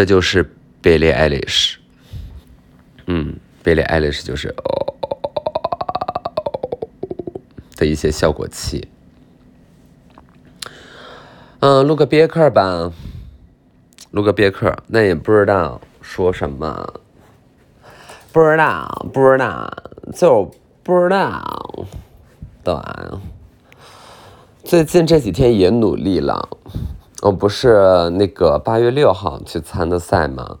这就是 Billie Eilish。嗯，Billie Eilish 就是哦的一些效果器。嗯，录个别克吧，录个别克，那也不知道说什么，不知道，不知道，就不知道，对。最近这几天也努力了，我不是那个八月六号去参的赛吗？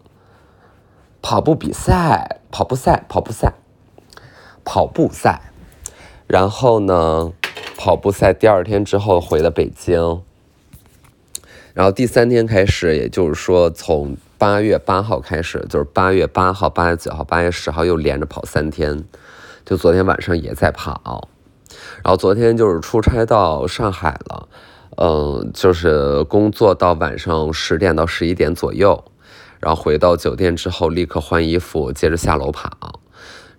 跑步比赛，跑步赛，跑步赛，跑步赛。然后呢，跑步赛第二天之后回了北京。然后第三天开始，也就是说从八月八号开始，就是八月八号、八月九号、八月十号又连着跑三天。就昨天晚上也在跑。然后昨天就是出差到上海了，嗯，就是工作到晚上十点到十一点左右，然后回到酒店之后立刻换衣服，接着下楼跑。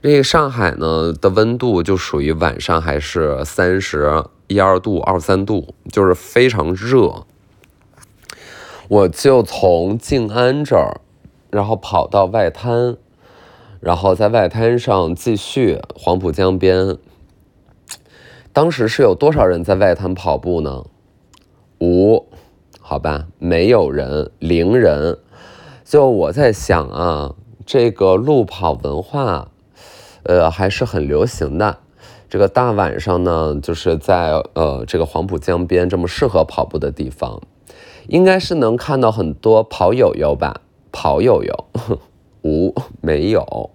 这个上海呢的温度就属于晚上还是三十一二度、二三度，就是非常热。我就从静安这儿，然后跑到外滩，然后在外滩上继续黄浦江边。当时是有多少人在外滩跑步呢？五，好吧，没有人，零人。就我在想啊，这个路跑文化，呃，还是很流行的。这个大晚上呢，就是在呃这个黄浦江边这么适合跑步的地方，应该是能看到很多跑友友吧？跑友友，五没有，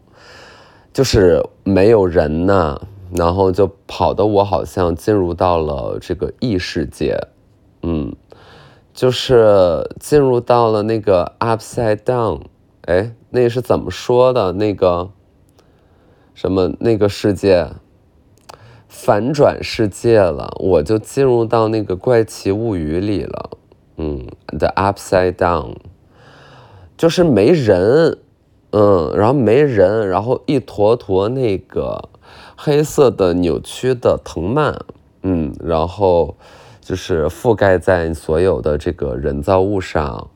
就是没有人呢。然后就跑的我好像进入到了这个异世界，嗯，就是进入到了那个 upside down，哎，那是怎么说的？那个什么那个世界反转世界了，我就进入到那个怪奇物语里了，嗯，the upside down，就是没人，嗯，然后没人，然后一坨坨那个。黑色的扭曲的藤蔓，嗯，然后就是覆盖在所有的这个人造物上，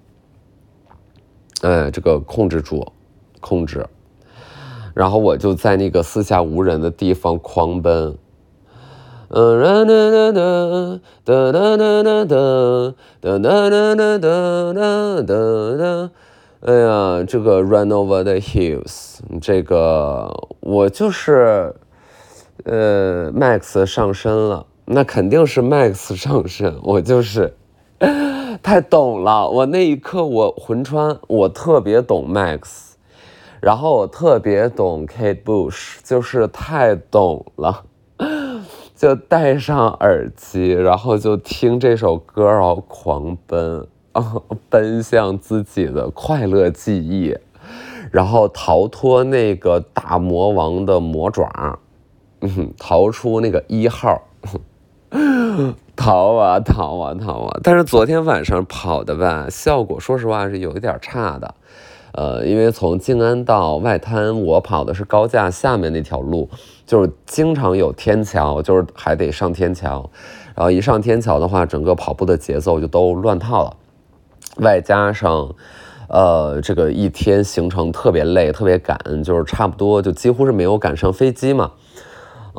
哎，这个控制住，控制，然后我就在那个四下无人的地方狂奔，嗯，哒哒哒哒哒哒哒哒哒哒哒哒哒哒哒，哎呀，这个 run over the hills，这个我就是。呃，Max 上身了，那肯定是 Max 上身。我就是太懂了，我那一刻我魂穿，我特别懂 Max，然后我特别懂 Kate Bush，就是太懂了，就戴上耳机，然后就听这首歌，然后狂奔啊，奔向自己的快乐记忆，然后逃脱那个大魔王的魔爪。嗯，逃出那个一号，逃啊逃啊逃啊！但是昨天晚上跑的吧，效果说实话是有一点差的。呃，因为从静安到外滩，我跑的是高架下面那条路，就是经常有天桥，就是还得上天桥。然后一上天桥的话，整个跑步的节奏就都乱套了。外加上，呃，这个一天行程特别累，特别赶，就是差不多就几乎是没有赶上飞机嘛。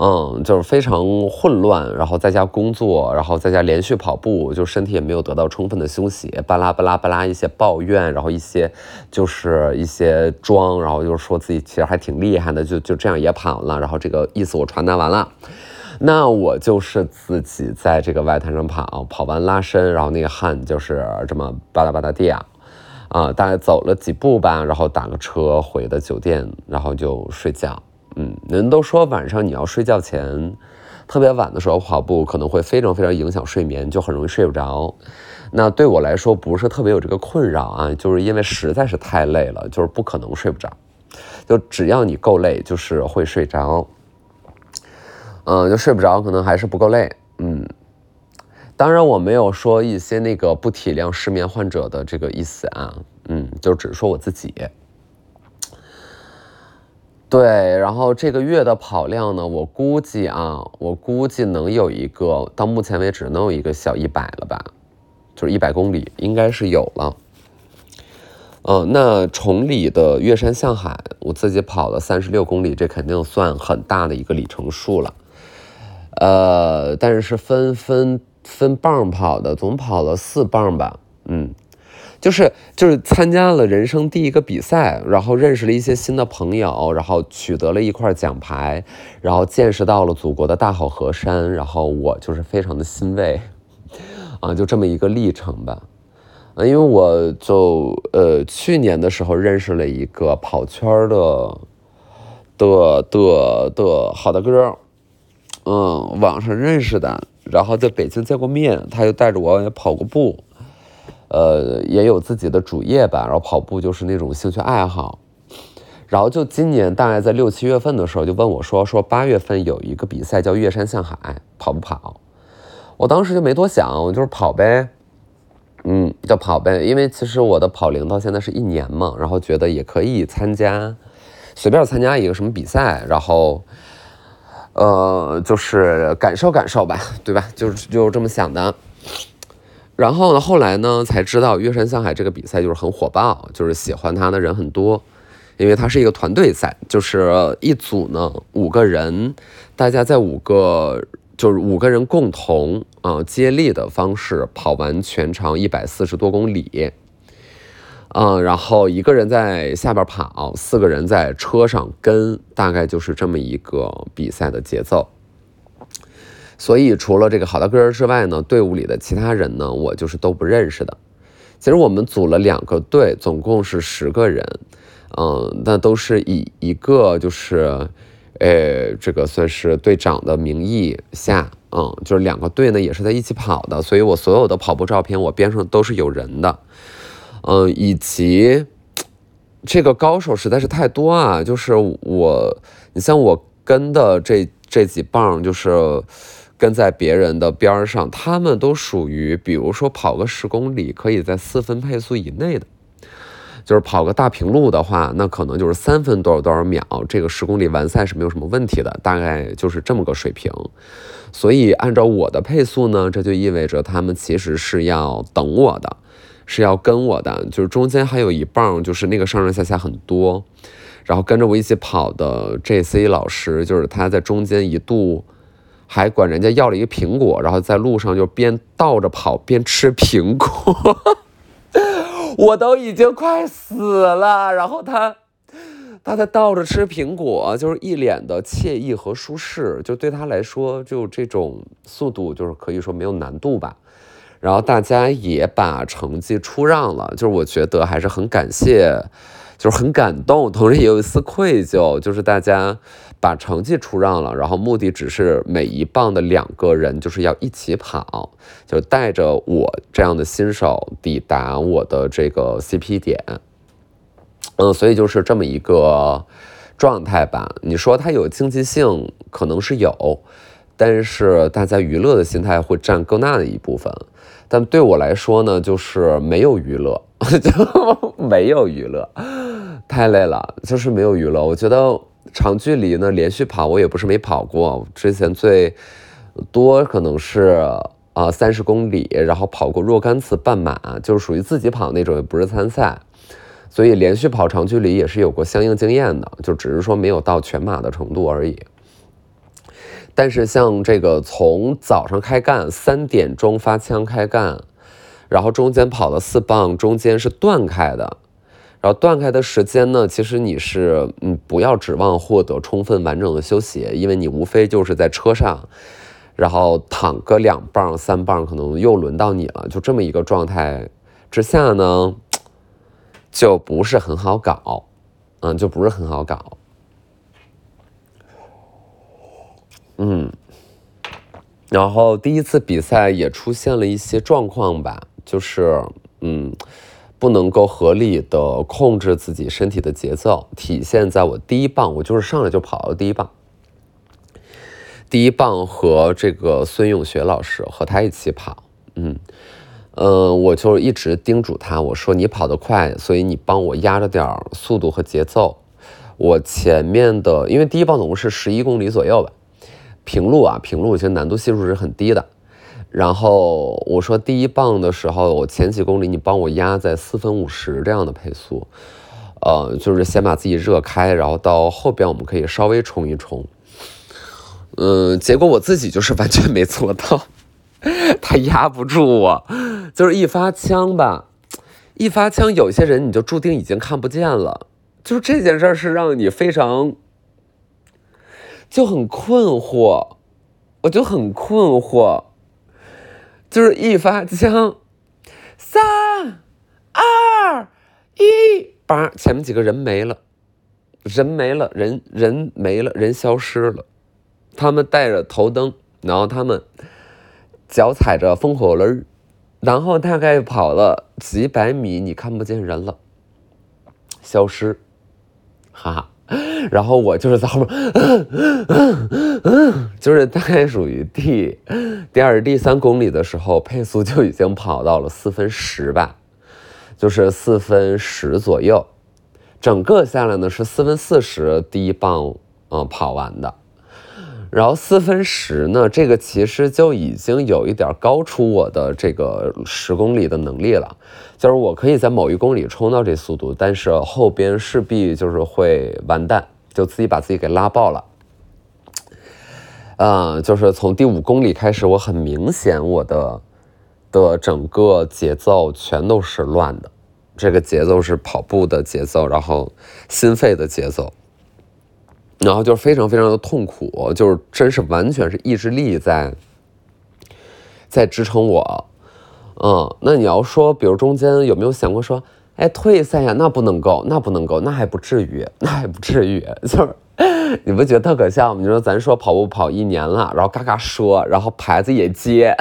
嗯，就是非常混乱，然后在家工作，然后在家连续跑步，就身体也没有得到充分的休息，巴拉巴拉巴拉一些抱怨，然后一些就是一些装，然后就是说自己其实还挺厉害的，就就这样也跑了，然后这个意思我传达完了，那我就是自己在这个外滩上跑，跑完拉伸，然后那个汗就是这么吧嗒吧嗒掉，啊，大概走了几步吧，然后打个车回的酒店，然后就睡觉。嗯，人都说晚上你要睡觉前，特别晚的时候跑步可能会非常非常影响睡眠，就很容易睡不着。那对我来说不是特别有这个困扰啊，就是因为实在是太累了，就是不可能睡不着。就只要你够累，就是会睡着。嗯，就睡不着，可能还是不够累。嗯，当然我没有说一些那个不体谅失眠患者的这个意思啊。嗯，就只是说我自己。对，然后这个月的跑量呢，我估计啊，我估计能有一个，到目前为止能有一个小一百了吧，就是一百公里应该是有了。嗯，那崇礼的岳山向海，我自己跑了三十六公里，这肯定算很大的一个里程数了。呃，但是是分分分棒跑的，总跑了四棒吧。嗯，就是就是参加了人生第一个比赛，然后认识了一些新的朋友，然后取得了一块奖牌，然后见识到了祖国的大好河山，然后我就是非常的欣慰啊，就这么一个历程吧。因为我就呃去年的时候认识了一个跑圈的的的的好大哥，嗯，网上认识的，然后在北京见过面，他又带着我也跑过步，呃，也有自己的主业吧，然后跑步就是那种兴趣爱好，然后就今年大概在六七月份的时候就问我说说八月份有一个比赛叫岳山向海，跑不跑？我当时就没多想，我就是跑呗。嗯，就跑呗，因为其实我的跑龄到现在是一年嘛，然后觉得也可以参加，随便参加一个什么比赛，然后，呃，就是感受感受吧，对吧？就是就这么想的。然后呢，后来呢才知道月山向海这个比赛就是很火爆，就是喜欢他的人很多，因为它是一个团队赛，就是一组呢五个人，大家在五个。就是五个人共同啊接力的方式跑完全长一百四十多公里，嗯，然后一个人在下边跑，四个人在车上跟，大概就是这么一个比赛的节奏。所以除了这个好大哥之外呢，队伍里的其他人呢，我就是都不认识的。其实我们组了两个队，总共是十个人，嗯，那都是以一个就是。呃，这个算是队长的名义下，嗯，就是两个队呢也是在一起跑的，所以我所有的跑步照片我边上都是有人的，嗯，以及这个高手实在是太多啊，就是我，你像我跟的这这几棒，就是跟在别人的边儿上，他们都属于，比如说跑个十公里可以在四分配速以内的。就是跑个大平路的话，那可能就是三分多少多少秒，这个十公里完赛是没有什么问题的，大概就是这么个水平。所以按照我的配速呢，这就意味着他们其实是要等我的，是要跟我的，就是中间还有一棒，就是那个上上下下很多，然后跟着我一起跑的 J.C 老师，就是他在中间一度还管人家要了一个苹果，然后在路上就边倒着跑边吃苹果。我都已经快死了，然后他，他在倒着吃苹果，就是一脸的惬意和舒适，就对他来说，就这种速度就是可以说没有难度吧。然后大家也把成绩出让了，就是我觉得还是很感谢，就是很感动，同时也有一丝愧疚，就是大家。把成绩出让了，然后目的只是每一棒的两个人就是要一起跑，就带着我这样的新手抵达我的这个 CP 点。嗯，所以就是这么一个状态吧。你说它有竞技性，可能是有，但是大家娱乐的心态会占更大的一部分。但对我来说呢，就是没有娱乐，就没有娱乐，太累了，就是没有娱乐。我觉得。长距离呢，连续跑我也不是没跑过，之前最多可能是啊三十公里，然后跑过若干次半马，就是属于自己跑那种，也不是参赛，所以连续跑长距离也是有过相应经验的，就只是说没有到全马的程度而已。但是像这个从早上开干，三点钟发枪开干，然后中间跑了四棒，中间是断开的。然后断开的时间呢，其实你是嗯不要指望获得充分完整的休息，因为你无非就是在车上，然后躺个两棒三棒，可能又轮到你了，就这么一个状态之下呢，就不是很好搞，嗯，就不是很好搞，嗯，然后第一次比赛也出现了一些状况吧，就是嗯。不能够合理的控制自己身体的节奏，体现在我第一棒，我就是上来就跑了第一棒。第一棒和这个孙永学老师和他一起跑，嗯，呃，我就一直叮嘱他，我说你跑得快，所以你帮我压着点速度和节奏。我前面的，因为第一棒总共是十一公里左右吧，平路啊，平路其实难度系数是很低的。然后我说第一棒的时候，我前几公里你帮我压在四分五十这样的配速，呃，就是先把自己热开，然后到后边我们可以稍微冲一冲。嗯，结果我自己就是完全没做到，他压不住我，就是一发枪吧，一发枪，有些人你就注定已经看不见了，就是这件事是让你非常就很困惑，我就很困惑。就是一发枪，三二一，叭，前面几个人没了，人没了，人人没了，人消失了。他们带着头灯，然后他们脚踩着风火轮，然后大概跑了几百米，你看不见人了，消失，哈哈。然后我就是在后面，就是大概属于第第二、第三公里的时候，配速就已经跑到了四分十吧，就是四分十左右，整个下来呢是四分四十第一棒，嗯，跑完的。然后四分十呢，这个其实就已经有一点高出我的这个十公里的能力了，就是我可以在某一公里冲到这速度，但是后边势必就是会完蛋，就自己把自己给拉爆了。嗯，就是从第五公里开始，我很明显我的的整个节奏全都是乱的，这个节奏是跑步的节奏，然后心肺的节奏。然后就非常非常的痛苦，就是真是完全是意志力在在支撑我，嗯，那你要说，比如中间有没有想过说，哎，退赛呀？那不能够，那不能够，那还不至于，那还不至于，就是你不觉得特可笑吗？你说咱说跑步跑一年了，然后嘎嘎说，然后牌子也接，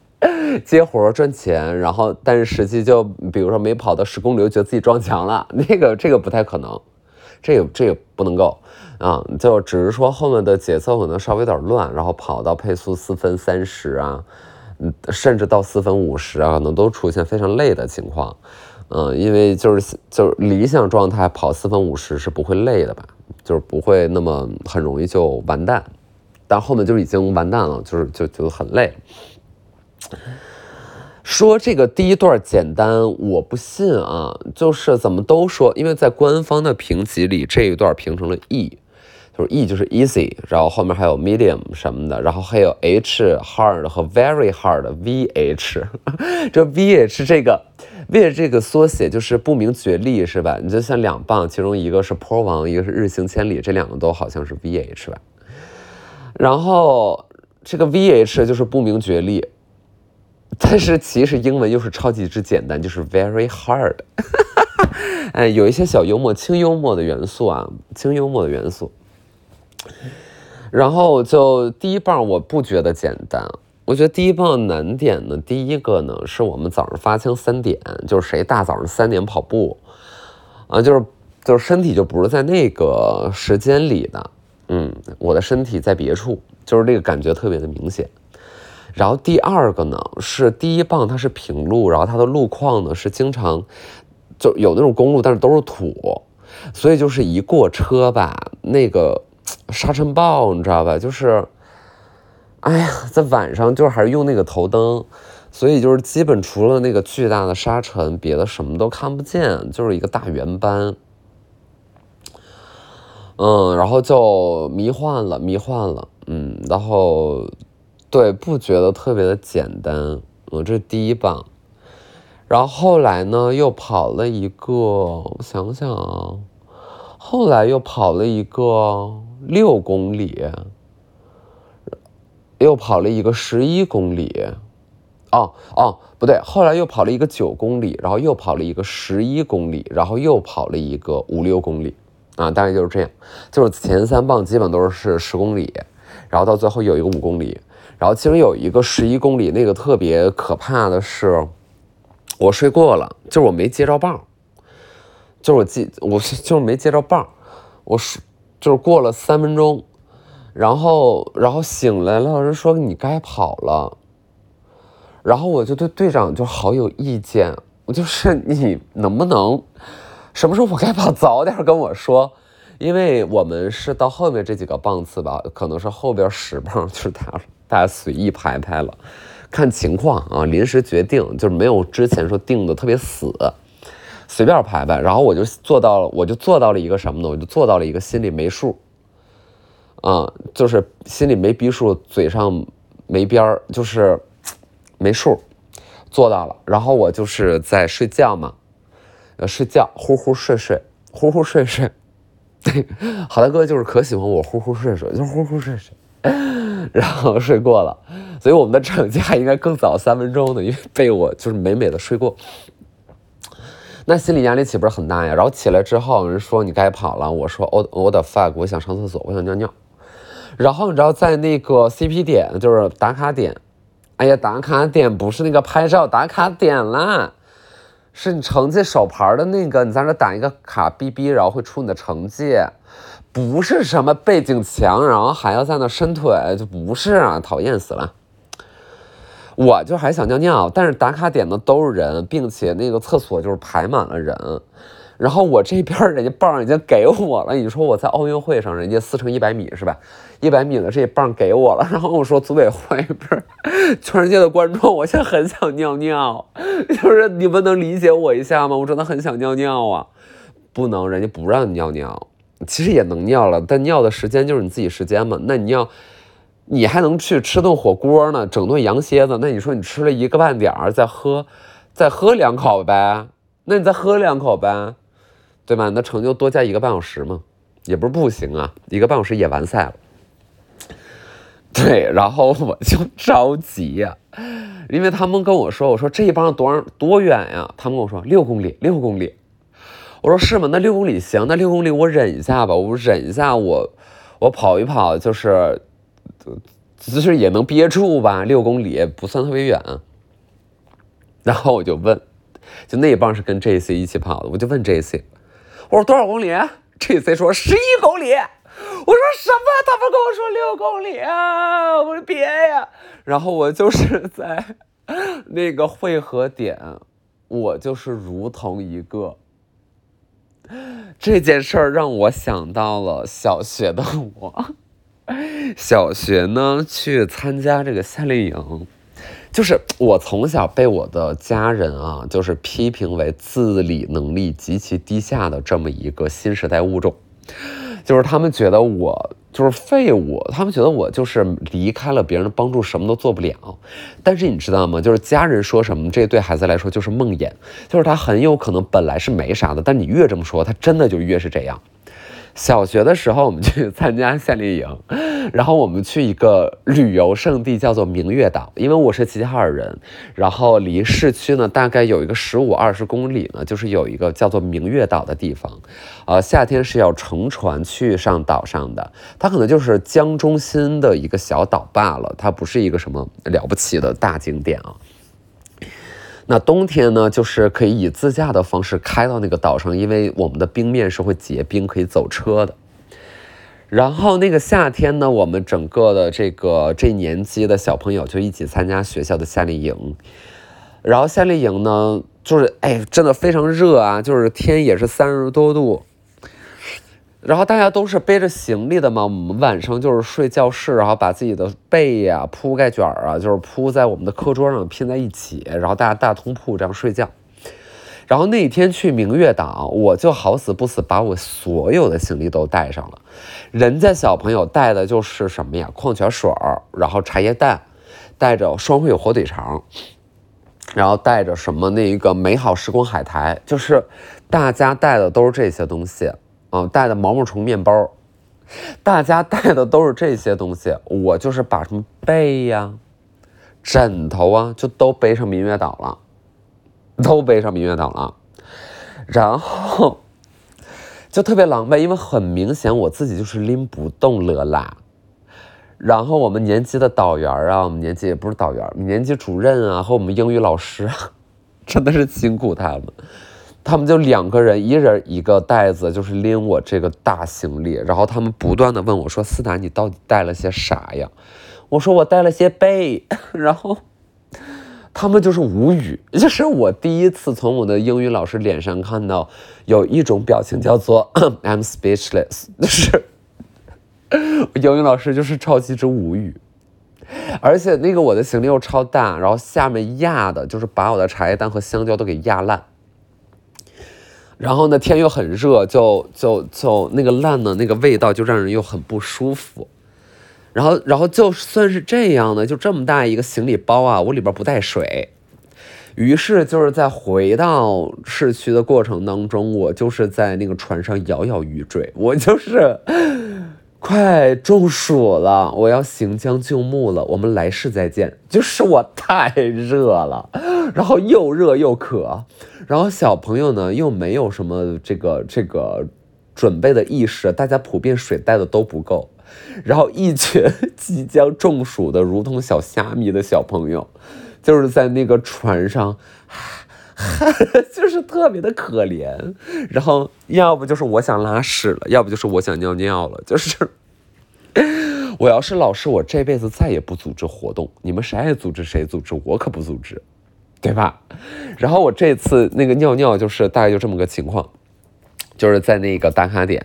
接活赚钱，然后但是实际就比如说没跑到十公里，觉得自己撞墙了，那个这个不太可能，这个这个不能够。啊，就只是说后面的节奏可能稍微有点乱，然后跑到配速四分三十啊，嗯，甚至到四分五十啊，可能都出现非常累的情况。嗯，因为就是就是理想状态跑四分五十是不会累的吧，就是不会那么很容易就完蛋，但后面就已经完蛋了，就是就就很累。说这个第一段简单，我不信啊，就是怎么都说，因为在官方的评级里，这一段评成了 E。就是 E 就是 easy，然后后面还有 medium 什么的，然后还有 H hard 和 very hard VH，这 VH 这个 VH 这个缩写就是不明觉厉是吧？你就像两棒，其中一个是坡王，一个是日行千里，这两个都好像是 VH 吧？然后这个 VH 就是不明觉厉，但是其实英文又是超级之简单，就是 very hard，哎，有一些小幽默、轻幽默的元素啊，轻幽默的元素。然后就第一棒，我不觉得简单。我觉得第一棒难点呢，第一个呢是我们早上发枪三点，就是谁大早上三点跑步啊，就是就是身体就不是在那个时间里的，嗯，我的身体在别处，就是这个感觉特别的明显。然后第二个呢是第一棒它是平路，然后它的路况呢是经常就有那种公路，但是都是土，所以就是一过车吧，那个。沙尘暴，你知道吧？就是，哎呀，在晚上就是还是用那个头灯，所以就是基本除了那个巨大的沙尘，别的什么都看不见，就是一个大圆斑。嗯，然后就迷幻了，迷幻了，嗯，然后对，不觉得特别的简单。嗯，这是第一棒，然后后来呢，又跑了一个，我想想啊，后来又跑了一个。六公里，又跑了一个十一公里，哦哦，不对，后来又跑了一个九公里，然后又跑了一个十一公里，然后又跑了一个五六公里，啊，大概就是这样，就是前三棒基本都是十公里，然后到最后有一个五公里，然后其中有一个十一公里，那个特别可怕的是，我睡过了，就是我没接着棒，就是我记，我就是没接着棒，我睡。就是过了三分钟，然后然后醒来了，人说你该跑了，然后我就对队长就好有意见，我就是你能不能什么时候我该跑早点跟我说，因为我们是到后面这几个棒次吧，可能是后边十棒就是大大家随意排排了，看情况啊，临时决定，就是没有之前说定的特别死，随便排排。然后我就做到了，我就做到了一个什么呢？我就做到了一个心里没数，啊，就是心里没逼数，嘴上没边儿，就是没数，做到了。然后我就是在睡觉嘛，呃，睡觉，呼呼睡睡，呼呼睡睡。对，好大哥就是可喜欢我呼呼睡睡，就呼呼睡睡。然后睡过了，所以我们的成绩还应该更早三分钟呢，因为被我就是美美的睡过。那心理压力岂不是很大呀？然后起来之后，人说你该跑了，我说我我的 fuck，我想上厕所，我想尿尿。然后你知道在那个 CP 点，就是打卡点，哎呀，打卡点不是那个拍照打卡点啦，是你成绩手牌的那个，你在那打一个卡哔哔，然后会出你的成绩。不是什么背景墙，然后还要在那伸腿，就不是啊，讨厌死了。我就还想尿尿，但是打卡点的都是人，并且那个厕所就是排满了人。然后我这边人家棒已经给我了，你说我在奥运会上，人家四乘一百米是吧？一百米的这一棒给我了，然后我说组委会不是全世界的观众，我现在很想尿尿，就是你们能理解我一下吗？我真的很想尿尿啊，不能，人家不让你尿尿。其实也能尿了，但尿的时间就是你自己时间嘛。那你要，你还能去吃顿火锅呢，整顿羊蝎子。那你说你吃了一个半点儿，再喝，再喝两口呗。那你再喝两口呗，对吧？那成就多加一个半小时嘛，也不是不行啊。一个半小时也完赛了。对，然后我就着急呀，因为他们跟我说，我说这一帮多少多远呀？他们跟我说六公里，六公里。我说是吗？那六公里行，那六公里我忍一下吧，我忍一下，我我跑一跑，就是，就是也能憋住吧，六公里不算特别远。然后我就问，就那一棒是跟 J C 一起跑的，我就问 J C，我说多少公里？J C 说十一公里。我说什么？他们跟我说六公里啊！我说别呀。然后我就是在 那个汇合点，我就是如同一个。这件事儿让我想到了小学的我。小学呢，去参加这个夏令营，就是我从小被我的家人啊，就是批评为自理能力极其低下的这么一个新时代物种，就是他们觉得我。就是废物，他们觉得我就是离开了别人的帮助，什么都做不了。但是你知道吗？就是家人说什么，这对孩子来说就是梦魇，就是他很有可能本来是没啥的，但你越这么说，他真的就越是这样。小学的时候，我们去参加夏令营，然后我们去一个旅游胜地，叫做明月岛。因为我是齐齐哈尔人，然后离市区呢大概有一个十五二十公里呢，就是有一个叫做明月岛的地方。呃，夏天是要乘船去上岛上的，它可能就是江中心的一个小岛罢了，它不是一个什么了不起的大景点啊。那冬天呢，就是可以以自驾的方式开到那个岛上，因为我们的冰面是会结冰，可以走车的。然后那个夏天呢，我们整个的这个这年级的小朋友就一起参加学校的夏令营。然后夏令营呢，就是哎，真的非常热啊，就是天也是三十多度。然后大家都是背着行李的嘛，我们晚上就是睡教室，然后把自己的被呀、铺盖卷儿啊，就是铺在我们的课桌上拼在一起，然后大家大通铺这样睡觉。然后那天去明月岛，我就好死不死把我所有的行李都带上了，人家小朋友带的就是什么呀？矿泉水儿，然后茶叶蛋，带着双汇火腿肠，然后带着什么那个美好时光海苔，就是大家带的都是这些东西。啊，带的毛毛虫面包，大家带的都是这些东西，我就是把什么被呀、枕头啊，就都背上明月岛了，都背上明月岛了，然后就特别狼狈，因为很明显我自己就是拎不动了啦。然后我们年级的导员啊，我们年级也不是导员，年级主任啊和我们英语老师啊，真的是辛苦他们。他们就两个人，一人一个袋子，就是拎我这个大行李。然后他们不断的问我说：“思达，你到底带了些啥呀？”我说：“我带了些被。”然后他们就是无语，就是我第一次从我的英语老师脸上看到有一种表情叫做 “I'm speechless”，就是英语老师就是超级之无语。而且那个我的行李又超大，然后下面压的就是把我的茶叶蛋和香蕉都给压烂。然后呢，天又很热，就就就那个烂的那个味道就让人又很不舒服。然后，然后就算是这样呢，就这么大一个行李包啊，我里边不带水。于是就是在回到市区的过程当中，我就是在那个船上摇摇欲坠，我就是快中暑了，我要行将就木了，我们来世再见。就是我太热了，然后又热又渴，然后小朋友呢又没有什么这个这个准备的意识，大家普遍水带的都不够，然后一群即将中暑的如同小虾米的小朋友。就是在那个船上，就是特别的可怜，然后要不就是我想拉屎了，要不就是我想尿尿了，就是 我要是老师，我这辈子再也不组织活动，你们谁爱组织谁组织，我可不组织，对吧？然后我这次那个尿尿就是大概就这么个情况，就是在那个打卡点。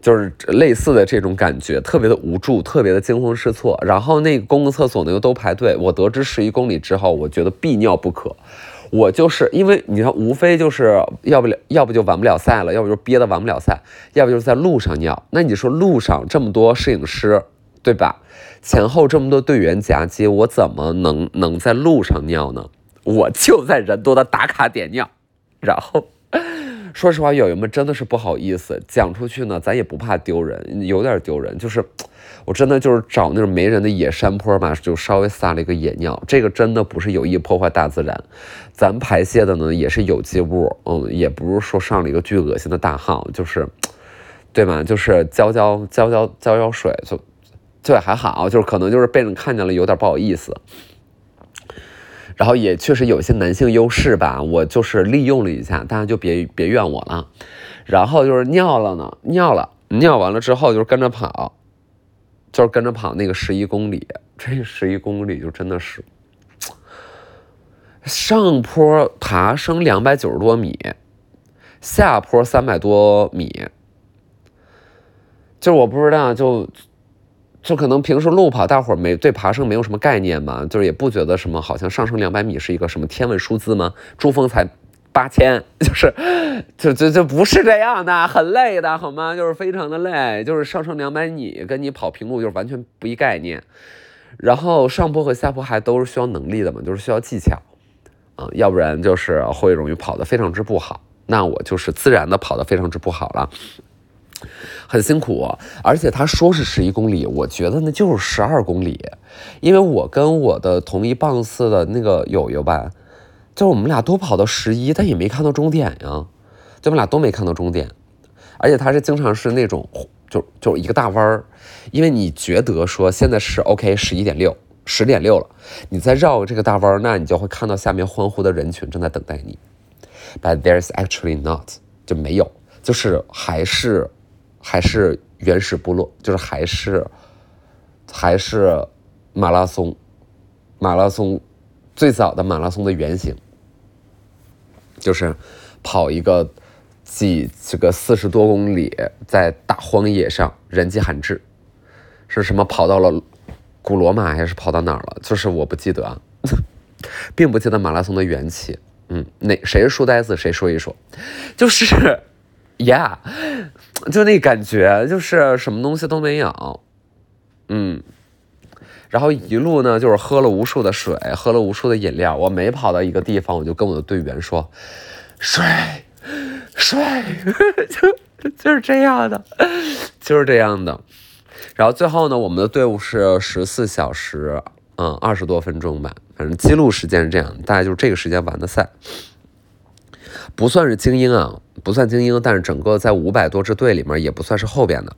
就是类似的这种感觉，特别的无助，特别的惊慌失措。然后那个公共厕所呢又都排队。我得知十一公里之后，我觉得必尿不可。我就是因为你看，无非就是要不了，要不就完不了赛了，要不就憋得完不了赛，要不就是在路上尿。那你说路上这么多摄影师，对吧？前后这么多队员夹击，我怎么能能在路上尿呢？我就在人多的打卡点尿，然后。说实话，友友们真的是不好意思讲出去呢，咱也不怕丢人，有点丢人。就是我真的就是找那种没人的野山坡嘛，就稍微撒了一个野尿。这个真的不是有意破坏大自然，咱排泄的呢也是有机物，嗯，也不是说上了一个巨恶心的大号，就是对吧？就是浇浇浇浇浇浇水，就就还好，就是可能就是被人看见了，有点不好意思。然后也确实有些男性优势吧，我就是利用了一下，大家就别别怨我了。然后就是尿了呢，尿了，尿完了之后就是跟着跑，就是跟着跑那个十一公里，这十一公里就真的是上坡爬升两百九十多米，下坡三百多米，就是我不知道就。就可能平时路跑，大伙儿没对爬升没有什么概念嘛，就是也不觉得什么，好像上升两百米是一个什么天文数字吗？珠峰才八千，就是，就就就不是这样的，很累的好吗？就是非常的累，就是上升两百米跟你跑平路就是完全不一概念。然后上坡和下坡还都是需要能力的嘛，就是需要技巧，啊，要不然就是会容易跑得非常之不好。那我就是自然的跑得非常之不好了。很辛苦，而且他说是十一公里，我觉得那就是十二公里，因为我跟我的同一棒次的那个友友吧，就我们俩都跑到十一，但也没看到终点呀，就我们俩都没看到终点，而且他是经常是那种就就一个大弯儿，因为你觉得说现在是 OK 十一点六十点六了，你再绕这个大弯儿，那你就会看到下面欢呼的人群正在等待你，But there's actually not 就没有，就是还是。还是原始部落，就是还是还是马拉松，马拉松最早的马拉松的原型，就是跑一个几这个四十多公里，在大荒野上，人迹罕至，是什么跑到了古罗马还是跑到哪儿了？就是我不记得，啊，并不记得马拉松的缘起。嗯，哪谁是书呆子？谁说一说？就是，Yeah。就那感觉，就是什么东西都没有，嗯，然后一路呢，就是喝了无数的水，喝了无数的饮料。我每跑到一个地方，我就跟我的队员说：“水，水。”就就是这样的，就是这样的。然后最后呢，我们的队伍是十四小时，嗯，二十多分钟吧，反正记录时间是这样，大概就是这个时间完的赛。不算是精英啊，不算精英，但是整个在五百多支队里面也不算是后边的，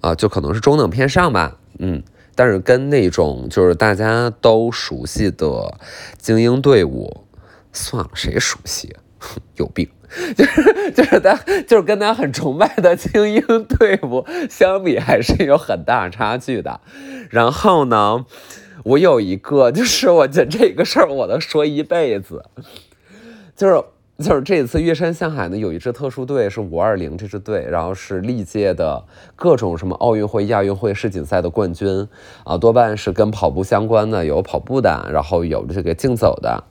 啊，就可能是中等偏上吧，嗯，但是跟那种就是大家都熟悉的精英队伍，算了，谁熟悉？有病，就是就是他就是跟他很崇拜的精英队伍相比，还是有很大差距的。然后呢，我有一个，就是我觉得这个事儿我能说一辈子，就是。就是这次越山向海呢，有一支特殊队是五二零这支队，然后是历届的各种什么奥运会、亚运会、世锦赛的冠军啊，多半是跟跑步相关的，有跑步的，然后有这个竞走的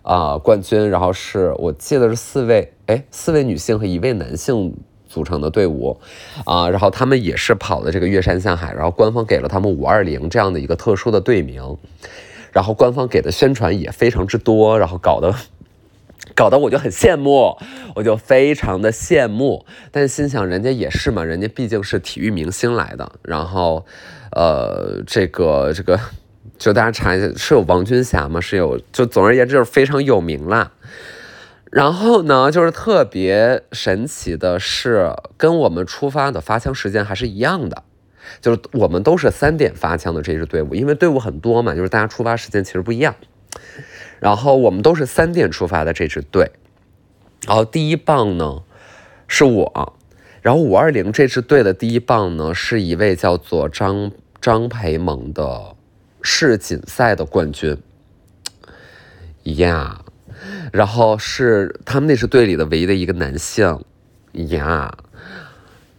啊冠军，然后是我记得是四位，哎，四位女性和一位男性组成的队伍啊，然后他们也是跑的这个越山向海，然后官方给了他们五二零这样的一个特殊的队名，然后官方给的宣传也非常之多，然后搞得。搞得我就很羡慕，我就非常的羡慕，但心想人家也是嘛，人家毕竟是体育明星来的，然后，呃，这个这个，就大家查一下，是有王军霞吗？是有，就总而言之就是非常有名啦。然后呢，就是特别神奇的是，跟我们出发的发枪时间还是一样的，就是我们都是三点发枪的这支队伍，因为队伍很多嘛，就是大家出发时间其实不一样。然后我们都是三点出发的这支队，然后第一棒呢是我，然后五二零这支队的第一棒呢是一位叫做张张培萌的世锦赛的冠军，呀，然后是他们那支队里的唯一的一个男性，呀，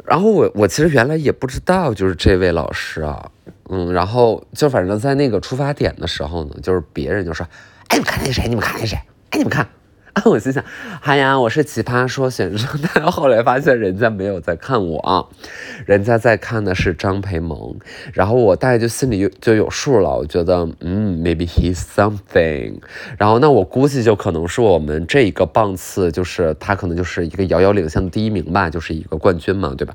然后我我其实原来也不知道就是这位老师啊，嗯，然后就反正在那个出发点的时候呢，就是别人就说。哎，你们看那谁？你们看那谁？哎，你们看啊！我心想，哎呀，我是奇葩说选手，但后来发现人家没有在看我啊，人家在看的是张培萌。然后我大概就心里就有数了，我觉得，嗯，maybe he's something。然后那我估计就可能是我们这一个棒次，就是他可能就是一个遥遥领先的第一名吧，就是一个冠军嘛，对吧？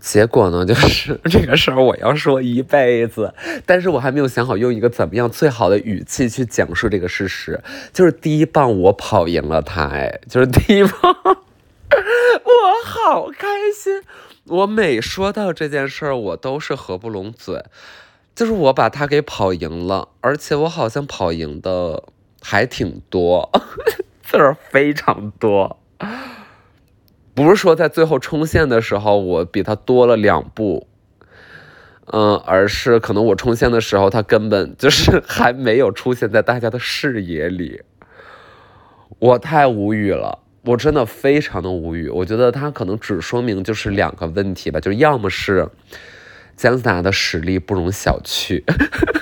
结果呢，就是 这个事儿我要说一辈子，但是我还没有想好用一个怎么样最好的语气去讲述这个事实。就是第一棒我跑赢了他，哎，就是第一棒，我好开心。我每说到这件事儿，我都是合不拢嘴。就是我把他给跑赢了，而且我好像跑赢的还挺多，字儿非常多。不是说在最后冲线的时候我比他多了两步，嗯，而是可能我冲线的时候他根本就是还没有出现在大家的视野里。我太无语了，我真的非常的无语。我觉得他可能只说明就是两个问题吧，就要么是姜思达的实力不容小觑，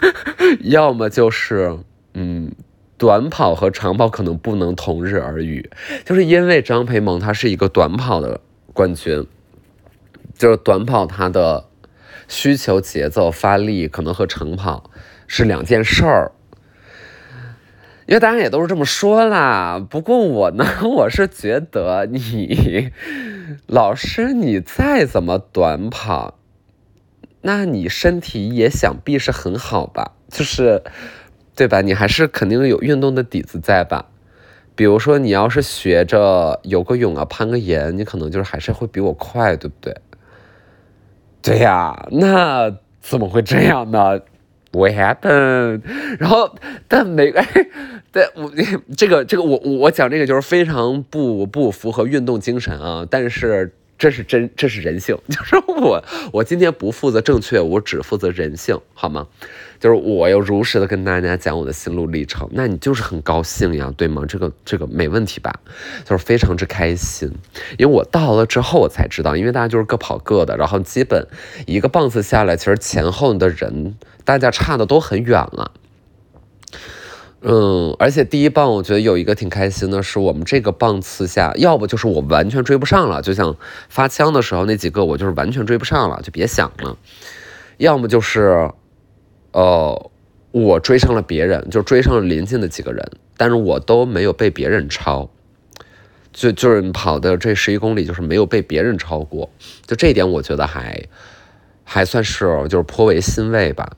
要么就是嗯。短跑和长跑可能不能同日而语，就是因为张培萌他是一个短跑的冠军，就是短跑他的需求节奏发力可能和长跑是两件事儿，因为大家也都是这么说啦。不过我呢，我是觉得你老师你再怎么短跑，那你身体也想必是很好吧，就是。对吧？你还是肯定有运动的底子在吧？比如说，你要是学着游个泳啊、攀个岩，你可能就是还是会比我快，对不对？对呀，那怎么会这样呢？What happened？然后，但每个，对我这个这个我我讲这个就是非常不不符合运动精神啊，但是。这是真，这是人性。就是我，我今天不负责正确，我只负责人性，好吗？就是我要如实的跟大家讲我的心路历程，那你就是很高兴呀，对吗？这个这个没问题吧？就是非常之开心，因为我到了之后我才知道，因为大家就是各跑各的，然后基本一个棒次下来，其实前后的人大家差的都很远了。嗯，而且第一棒我觉得有一个挺开心的是，我们这个棒次下，要不就是我完全追不上了，就像发枪的时候那几个，我就是完全追不上了，就别想了；要么就是，呃，我追上了别人，就追上了临近的几个人，但是我都没有被别人超，就就是跑的这十一公里就是没有被别人超过，就这一点我觉得还还算是就是颇为欣慰吧，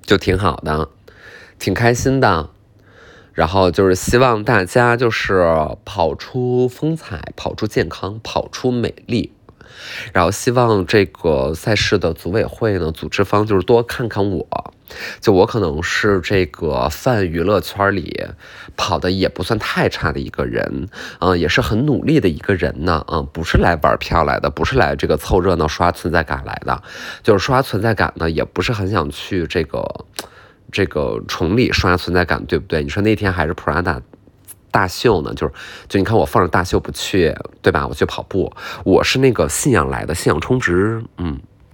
就挺好的。挺开心的，然后就是希望大家就是跑出风采，跑出健康，跑出美丽。然后希望这个赛事的组委会呢，组织方就是多看看我，就我可能是这个泛娱乐圈里跑的也不算太差的一个人，嗯，也是很努力的一个人呢，嗯，不是来玩票来的，不是来这个凑热闹刷存在感来的，就是刷存在感呢，也不是很想去这个。这个崇礼刷存在感，对不对？你说那天还是 Prada 大秀呢？就是就你看我放着大秀不去，对吧？我去跑步，我是那个信仰来的，信仰充值，嗯。